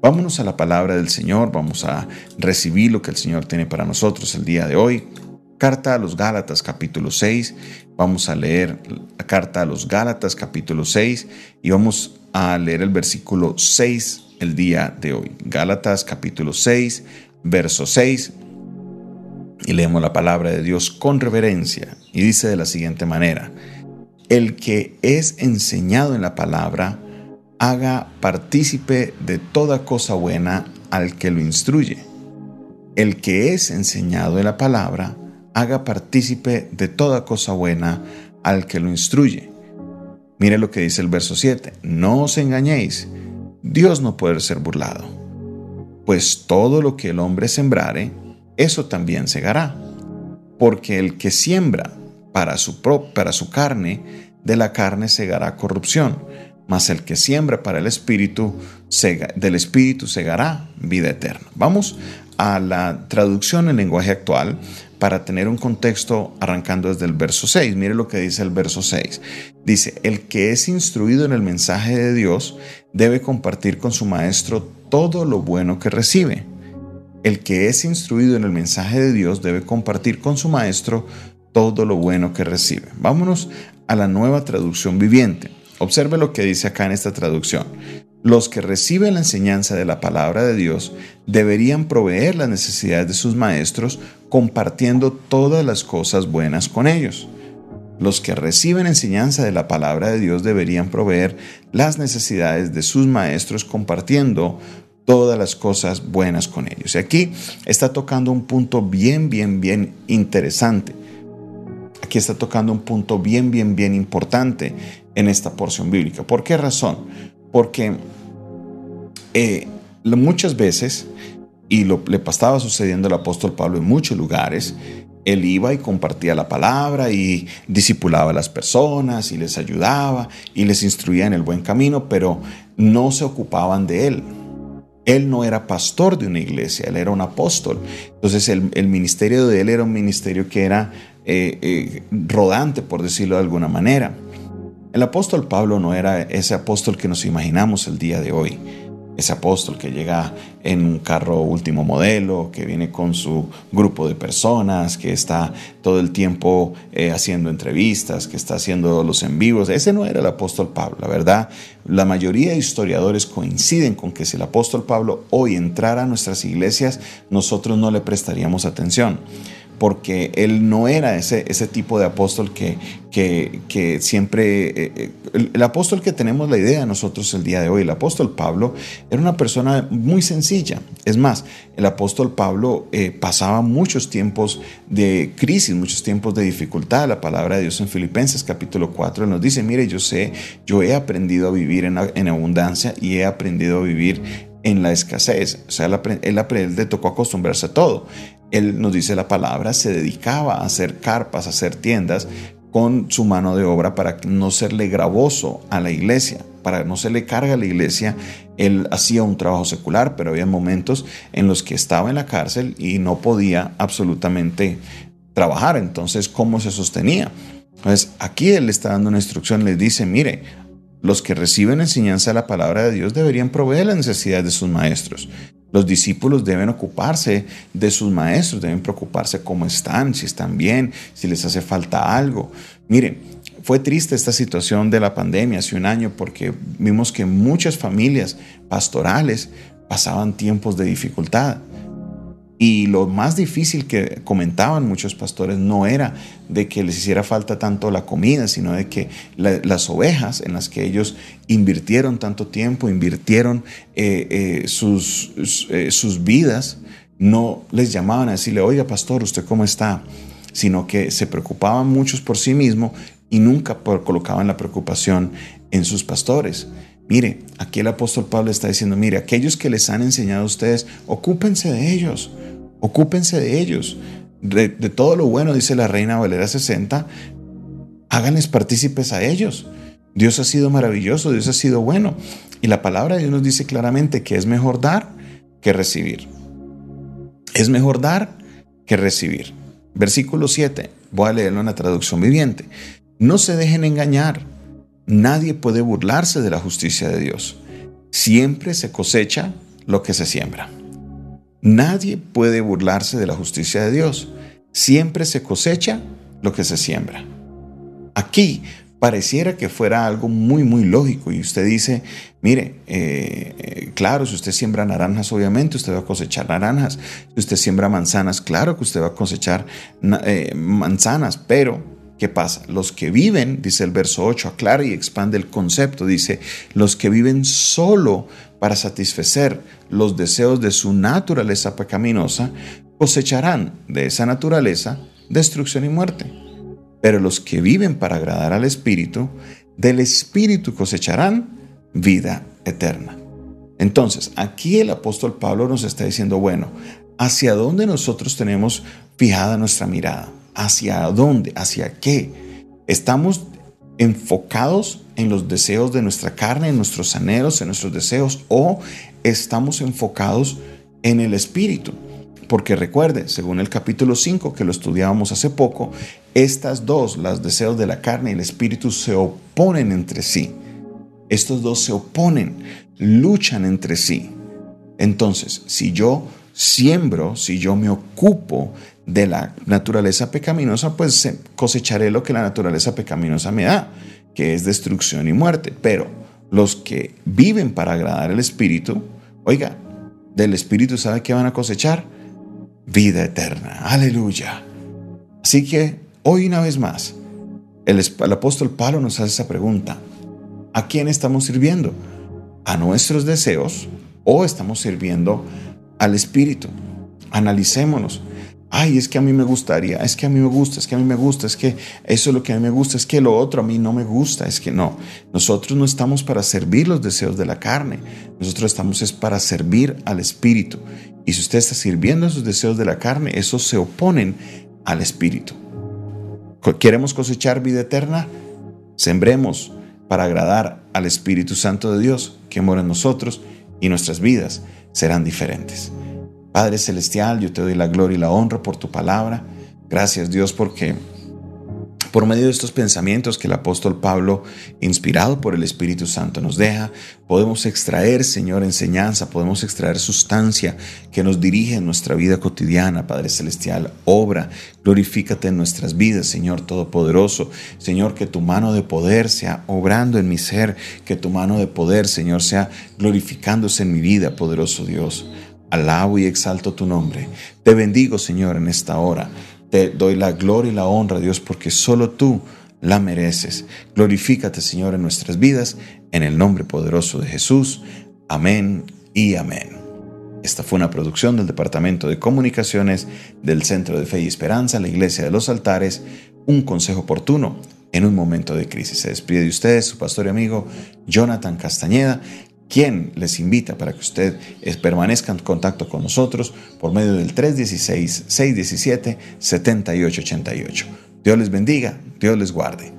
Vámonos a la palabra del Señor, vamos a recibir lo que el Señor tiene para nosotros el día de hoy. Carta a los Gálatas capítulo 6, vamos a leer la carta a los Gálatas capítulo 6 y vamos a leer el versículo 6 el día de hoy. Gálatas capítulo 6, verso 6. Y leemos la palabra de Dios con reverencia y dice de la siguiente manera, el que es enseñado en la palabra, haga partícipe de toda cosa buena al que lo instruye. El que es enseñado en la palabra, haga partícipe de toda cosa buena al que lo instruye. Mire lo que dice el verso 7. No os engañéis, Dios no puede ser burlado. Pues todo lo que el hombre sembrare, eso también segará. Porque el que siembra para su, para su carne, de la carne segará corrupción mas el que siembra para el Espíritu, del Espíritu segará vida eterna. Vamos a la traducción en lenguaje actual para tener un contexto arrancando desde el verso 6. Mire lo que dice el verso 6. Dice, el que es instruido en el mensaje de Dios debe compartir con su maestro todo lo bueno que recibe. El que es instruido en el mensaje de Dios debe compartir con su maestro todo lo bueno que recibe. Vámonos a la nueva traducción viviente. Observe lo que dice acá en esta traducción. Los que reciben la enseñanza de la palabra de Dios deberían proveer las necesidades de sus maestros compartiendo todas las cosas buenas con ellos. Los que reciben enseñanza de la palabra de Dios deberían proveer las necesidades de sus maestros compartiendo todas las cosas buenas con ellos. Y aquí está tocando un punto bien, bien, bien interesante. Aquí está tocando un punto bien, bien, bien importante en esta porción bíblica. ¿Por qué razón? Porque eh, muchas veces, y lo, le estaba sucediendo al apóstol Pablo en muchos lugares, él iba y compartía la palabra y discipulaba a las personas y les ayudaba y les instruía en el buen camino, pero no se ocupaban de él. Él no era pastor de una iglesia, él era un apóstol. Entonces el, ministerio de él era un ministerio que era eh, eh, rodante, por decirlo de alguna manera. El apóstol Pablo no era ese apóstol que nos imaginamos el día de hoy. Ese apóstol que llega en un carro último modelo, que viene con su grupo de personas, que está todo el tiempo eh, haciendo entrevistas, que está haciendo los en vivos. Ese no era el apóstol Pablo, la verdad. La mayoría de historiadores coinciden con que si el apóstol Pablo hoy entrara a nuestras iglesias, nosotros no le prestaríamos atención porque él no era ese, ese tipo de apóstol que, que, siempre, eh, eh, el, apóstol que tenemos la idea nosotros el día de hoy, el apóstol Pablo, era una persona muy sencilla. Es más, el apóstol Pablo eh, pasaba muchos tiempos de crisis, muchos tiempos de dificultad. La palabra de Dios en Filipenses capítulo 4 nos dice, mire, yo sé, yo he aprendido a vivir en, en abundancia y he aprendido a vivir en la escasez. O sea, él, él, él, le tocó acostumbrarse a todo él nos dice la palabra, se dedicaba a hacer carpas, a hacer tiendas con su mano de obra para no serle gravoso a la iglesia, para no se le carga a la iglesia. Él hacía un trabajo secular, pero había momentos en los que estaba en la cárcel y no podía absolutamente trabajar. Entonces, ¿cómo se sostenía? Entonces, aquí él está dando una instrucción, le dice, mire, los que reciben enseñanza de la palabra de Dios deberían proveer las necesidades de sus maestros. Los discípulos deben ocuparse de sus maestros, deben preocuparse cómo están, si están bien, si les hace falta algo. Miren, fue triste esta situación de la pandemia hace un año porque vimos que muchas familias pastorales pasaban tiempos de dificultad. Y lo más difícil que comentaban muchos pastores no era de que les hiciera falta tanto la comida, sino de que las ovejas en las que ellos invirtieron tanto tiempo, invirtieron eh, eh, sus, eh, sus vidas, no les llamaban a decirle, oiga pastor, ¿usted cómo está? Sino que se preocupaban muchos por sí mismos y nunca colocaban la preocupación en sus pastores. Mire, aquí el apóstol Pablo está diciendo, mire, aquellos que les han enseñado a ustedes, ocúpense de ellos, ocúpense de ellos. De, todo lo bueno, dice la Reina Valera 60, háganles partícipes a ellos. Dios ha sido maravilloso, Dios ha sido bueno. Y la palabra de Dios nos dice claramente que es mejor dar que recibir. Es mejor dar que recibir. Versículo 7, voy a leerlo en la traducción viviente. No se dejen engañar Nadie puede burlarse de la justicia de Dios. Siempre se cosecha lo que se siembra. Nadie puede burlarse de la justicia de Dios. Siempre se cosecha lo que se siembra. Aquí pareciera que fuera algo muy, muy lógico. Y usted dice, mire, eh, claro, si usted siembra naranjas, obviamente usted va a cosechar naranjas. Si usted siembra manzanas, claro que usted va a cosechar eh, manzanas. Pero, ¿qué pasa? Los que viven, dice el verso 8, aclara y expande el concepto. Dice, los que viven solo para satisfacer los deseos de su naturaleza pecaminosa, cosecharán de esa naturaleza destrucción y muerte. Pero los que viven para agradar al Espíritu, del Espíritu cosecharán vida eterna. Entonces, aquí el apóstol Pablo nos está diciendo, bueno, ¿hacia dónde nosotros tenemos fijada nuestra mirada? ¿Hacia dónde? ¿Hacia qué? ¿Estamos enfocados en los deseos de nuestra carne, en nuestros anhelos, en nuestros deseos, o estamos enfocados en el Espíritu? Porque recuerde, según el capítulo 5 que lo estudiábamos hace poco, estas dos, los deseos de la carne y el espíritu, se oponen entre sí. Estos dos se oponen, luchan entre sí. Entonces, si yo siembro, si yo me ocupo de la naturaleza pecaminosa, pues cosecharé lo que la naturaleza pecaminosa me da, que es destrucción y muerte. Pero los que viven para agradar al Espíritu, oiga, del Espíritu sabe que van a cosechar vida eterna. Aleluya. Así que hoy una vez más, el, apóstol Pablo nos hace esa pregunta. ¿A quién estamos sirviendo? ¿A nuestros deseos o estamos sirviendo al Espíritu? Analicémonos. Ay, es que a mí me gustaría, es que a mí me gusta, es que a mí me gusta, es que eso es lo que a mí me gusta, es que lo otro a mí no me gusta, es que no. Nosotros no estamos para servir los deseos de la carne, nosotros estamos es para servir al Espíritu. Y si usted está sirviendo a sus deseos de la carne, esos se oponen al Espíritu. ¿Queremos cosechar vida eterna? Sembremos para agradar al Espíritu Santo de Dios que mora en nosotros y nuestras vidas serán diferentes. Padre Celestial, yo te doy la gloria y la honra por tu palabra. Gracias Dios porque por medio de estos pensamientos que el apóstol Pablo, inspirado por el Espíritu Santo, nos deja, podemos extraer, Señor, enseñanza, podemos extraer sustancia que nos dirige en nuestra vida cotidiana, Padre Celestial. Obra, glorifícate en nuestras vidas, Señor Todopoderoso. Señor, que tu mano de poder sea obrando en mi ser, que tu mano de poder, Señor, sea glorificándose en mi vida, poderoso Dios. Alabo y exalto tu nombre. Te bendigo, Señor, en esta hora. Te doy la gloria y la honra, Dios, porque solo tú la mereces. Glorifícate, Señor, en nuestras vidas, en el nombre poderoso de Jesús. Amén y amén. Esta fue una producción del Departamento de Comunicaciones del Centro de Fe y Esperanza, la Iglesia de los Altares, un consejo oportuno en un momento de crisis. Se despide de ustedes su pastor y amigo Jonathan Castañeda quien les invita para que usted permanezca en contacto con nosotros por medio del 316-617-7888. Dios les bendiga, Dios les guarde.